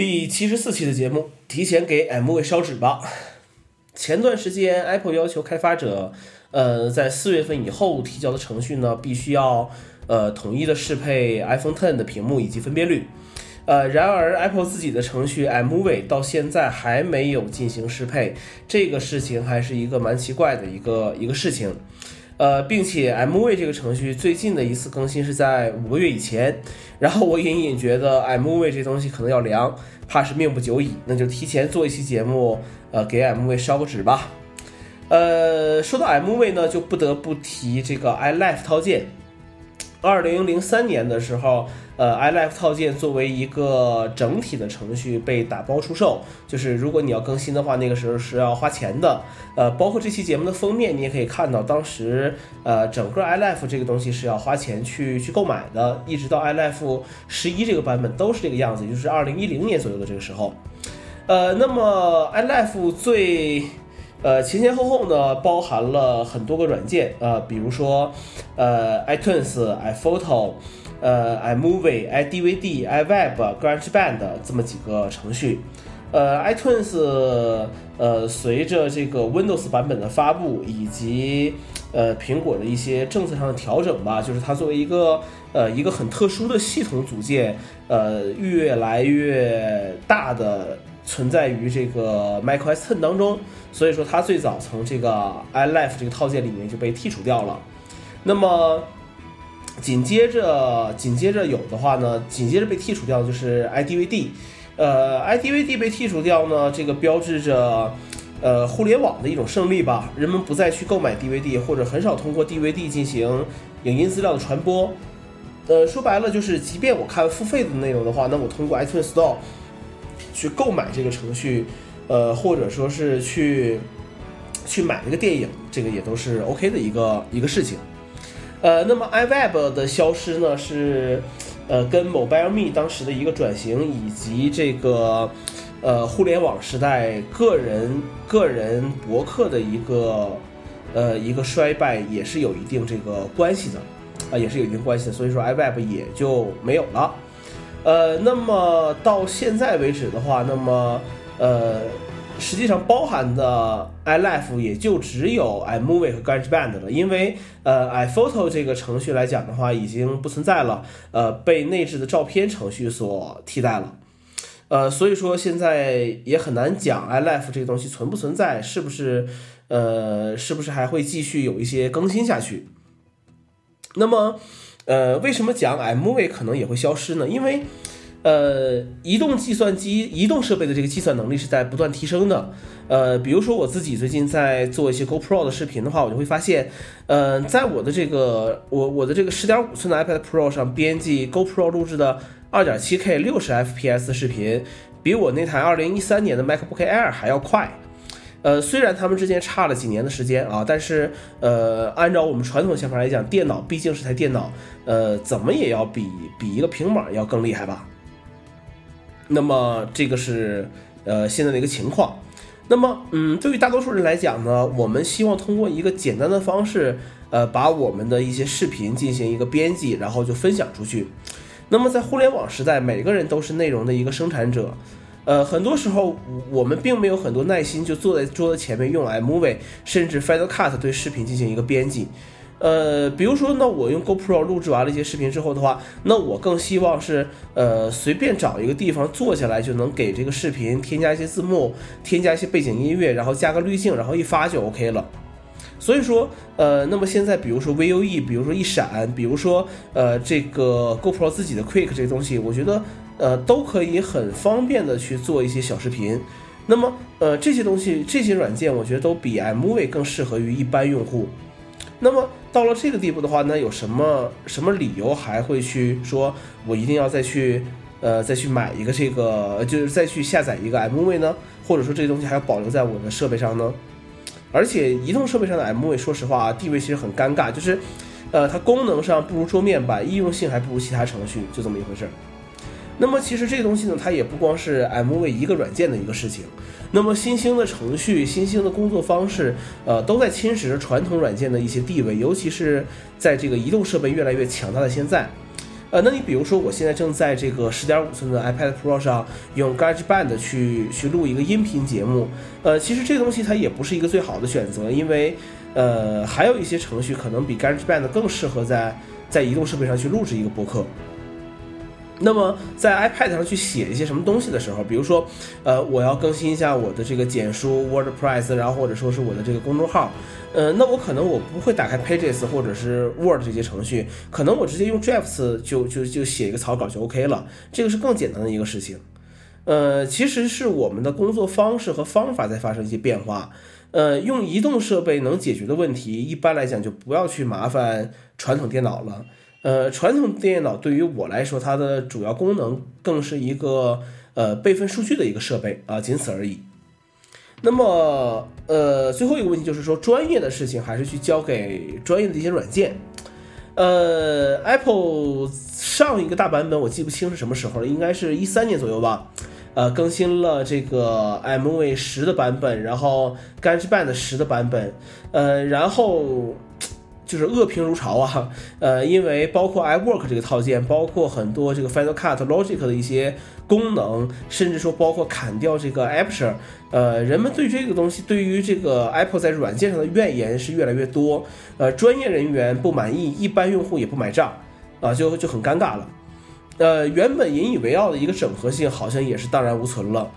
第七十四期的节目，提前给 MV 烧纸吧。前段时间，Apple 要求开发者，呃，在四月份以后提交的程序呢，必须要呃统一的适配 iPhone Ten 的屏幕以及分辨率。呃，然而 Apple 自己的程序 MV 到现在还没有进行适配，这个事情还是一个蛮奇怪的一个一个事情。呃，并且 MV 这个程序最近的一次更新是在五个月以前，然后我隐隐觉得 MV 这东西可能要凉，怕是命不久矣，那就提前做一期节目，呃，给 MV 烧个纸吧。呃，说到 MV 呢，就不得不提这个 iLife 套件。二零零三年的时候。呃，iLife 套件作为一个整体的程序被打包出售，就是如果你要更新的话，那个时候是要花钱的。呃，包括这期节目的封面，你也可以看到，当时呃，整个 iLife 这个东西是要花钱去去购买的，一直到 iLife 十一这个版本都是这个样子，就是二零一零年左右的这个时候。呃，那么 iLife 最呃前前后后呢，包含了很多个软件，呃，比如说呃 iTunes、iPhoto。呃，iMovie、iDVD、iWeb、GarageBand 这么几个程序，呃，iTunes 呃，随着这个 Windows 版本的发布以及呃苹果的一些政策上的调整吧，就是它作为一个呃一个很特殊的系统组件，呃，越来越大的存在于这个 macOS 10当中，所以说它最早从这个 iLife 这个套件里面就被剔除掉了，那么。紧接着，紧接着有的话呢，紧接着被剔除掉就是 iDVD，呃，iDVD 被剔除掉呢，这个标志着，呃，互联网的一种胜利吧。人们不再去购买 DVD，或者很少通过 DVD 进行影音资料的传播。呃，说白了就是，即便我看付费的内容的话，那我通过 iTunes Store 去购买这个程序，呃，或者说是去去买这个电影，这个也都是 OK 的一个一个事情。呃，那么 iWeb 的消失呢，是呃跟 MobileMe 当时的一个转型，以及这个呃互联网时代个人个人博客的一个呃一个衰败，也是有一定这个关系的，啊，也是有一定关系的。所以说 iWeb 也就没有了。呃，那么到现在为止的话，那么呃。实际上包含的 iLife 也就只有 iMovie 和 GarageBand 了，因为呃 iPhoto 这个程序来讲的话已经不存在了，呃被内置的照片程序所替代了，呃所以说现在也很难讲 iLife 这个东西存不存在，是不是呃是不是还会继续有一些更新下去？那么呃为什么讲 M V 可能也会消失呢？因为呃，移动计算机、移动设备的这个计算能力是在不断提升的。呃，比如说我自己最近在做一些 GoPro 的视频的话，我就会发现，呃，在我的这个我我的这个十点五寸的 iPad Pro 上编辑 GoPro 录制的二点七 K 六十 FPS 视频，比我那台二零一三年的 MacBook Air 还要快。呃，虽然他们之间差了几年的时间啊，但是呃，按照我们传统想法来讲，电脑毕竟是台电脑，呃，怎么也要比比一个平板要更厉害吧。那么这个是呃现在的一个情况。那么嗯，对于大多数人来讲呢，我们希望通过一个简单的方式，呃，把我们的一些视频进行一个编辑，然后就分享出去。那么在互联网时代，每个人都是内容的一个生产者，呃，很多时候我们并没有很多耐心，就坐在桌子前面用 iMovie 甚至 Final Cut 对视频进行一个编辑。呃，比如说，那我用 GoPro 录制完了一些视频之后的话，那我更希望是，呃，随便找一个地方坐下来就能给这个视频添加一些字幕，添加一些背景音乐，然后加个滤镜，然后一发就 OK 了。所以说，呃，那么现在比如说 VUE，比如说一闪，比如说呃这个 GoPro 自己的 Quick 这个东西，我觉得呃都可以很方便的去做一些小视频。那么呃这些东西，这些软件，我觉得都比 iMovie 更适合于一般用户。那么到了这个地步的话，那有什么什么理由还会去说，我一定要再去，呃，再去买一个这个，就是再去下载一个 MV 呢？或者说这些东西还要保留在我的设备上呢？而且移动设备上的 MV，说实话啊，地位其实很尴尬，就是，呃，它功能上不如桌面版，易用性还不如其他程序，就这么一回事儿。那么其实这个东西呢，它也不光是 MV 一个软件的一个事情。那么新兴的程序、新兴的工作方式，呃，都在侵蚀着传统软件的一些地位，尤其是在这个移动设备越来越强大的现在。呃，那你比如说，我现在正在这个十点五寸的 iPad Pro 上用 GarageBand 去去录一个音频节目，呃，其实这个东西它也不是一个最好的选择，因为呃，还有一些程序可能比 GarageBand 更适合在在移动设备上去录制一个播客。那么在 iPad 上去写一些什么东西的时候，比如说，呃，我要更新一下我的这个简书 WordPress，然后或者说是我的这个公众号，呃，那我可能我不会打开 Pages 或者是 Word 这些程序，可能我直接用 Drafts 就就就写一个草稿就 OK 了，这个是更简单的一个事情。呃，其实是我们的工作方式和方法在发生一些变化。呃，用移动设备能解决的问题，一般来讲就不要去麻烦传统电脑了。呃，传统电脑对于我来说，它的主要功能更是一个呃备份数据的一个设备啊，仅此而已。那么，呃，最后一个问题就是说，专业的事情还是去交给专业的一些软件。呃，Apple 上一个大版本我记不清是什么时候了，应该是一三年左右吧。呃，更新了这个 M V 十的版本，然后 GarageBand 十的版本，呃，然后。就是恶评如潮啊，呃，因为包括 iWork 这个套件，包括很多这个 Final Cut、Logic 的一些功能，甚至说包括砍掉这个 Aperture，呃，人们对这个东西，对于这个 Apple 在软件上的怨言是越来越多，呃，专业人员不满意，一般用户也不买账，啊，就就很尴尬了，呃，原本引以为傲的一个整合性，好像也是荡然无存了。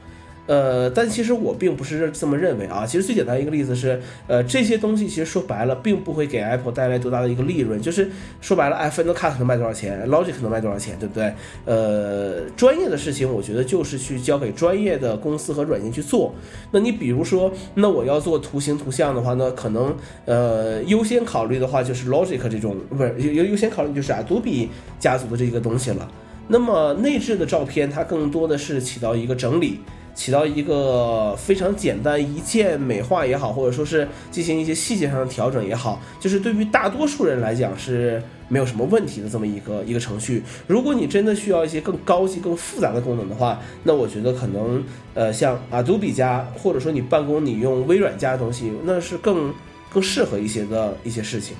呃，但其实我并不是这么认为啊。其实最简单一个例子是，呃，这些东西其实说白了，并不会给 Apple 带来多大的一个利润。就是说白了，iPhone Cut 能卖多少钱，Logic 能卖多少钱，对不对？呃，专业的事情，我觉得就是去交给专业的公司和软件去做。那你比如说，那我要做图形图像的话呢，可能呃优先考虑的话就是 Logic 这种，不是优优先考虑就是 Adobe 家族的这个东西了。那么内置的照片，它更多的是起到一个整理。起到一个非常简单一键美化也好，或者说是进行一些细节上的调整也好，就是对于大多数人来讲是没有什么问题的这么一个一个程序。如果你真的需要一些更高级、更复杂的功能的话，那我觉得可能呃像 Adobe 加，或者说你办公你用微软家的东西，那是更更适合一些的一些事情。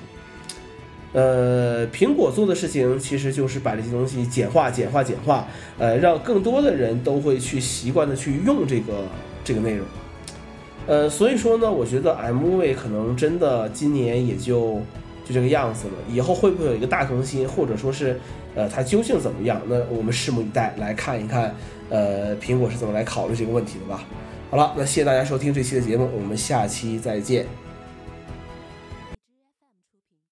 呃，苹果做的事情其实就是把这些东西简化、简化、简化，呃，让更多的人都会去习惯的去用这个这个内容。呃，所以说呢，我觉得 MV 可能真的今年也就就这个样子了。以后会不会有一个大更新，或者说是呃它究竟怎么样？那我们拭目以待，来看一看呃苹果是怎么来考虑这个问题的吧。好了，那谢谢大家收听这期的节目，我们下期再见。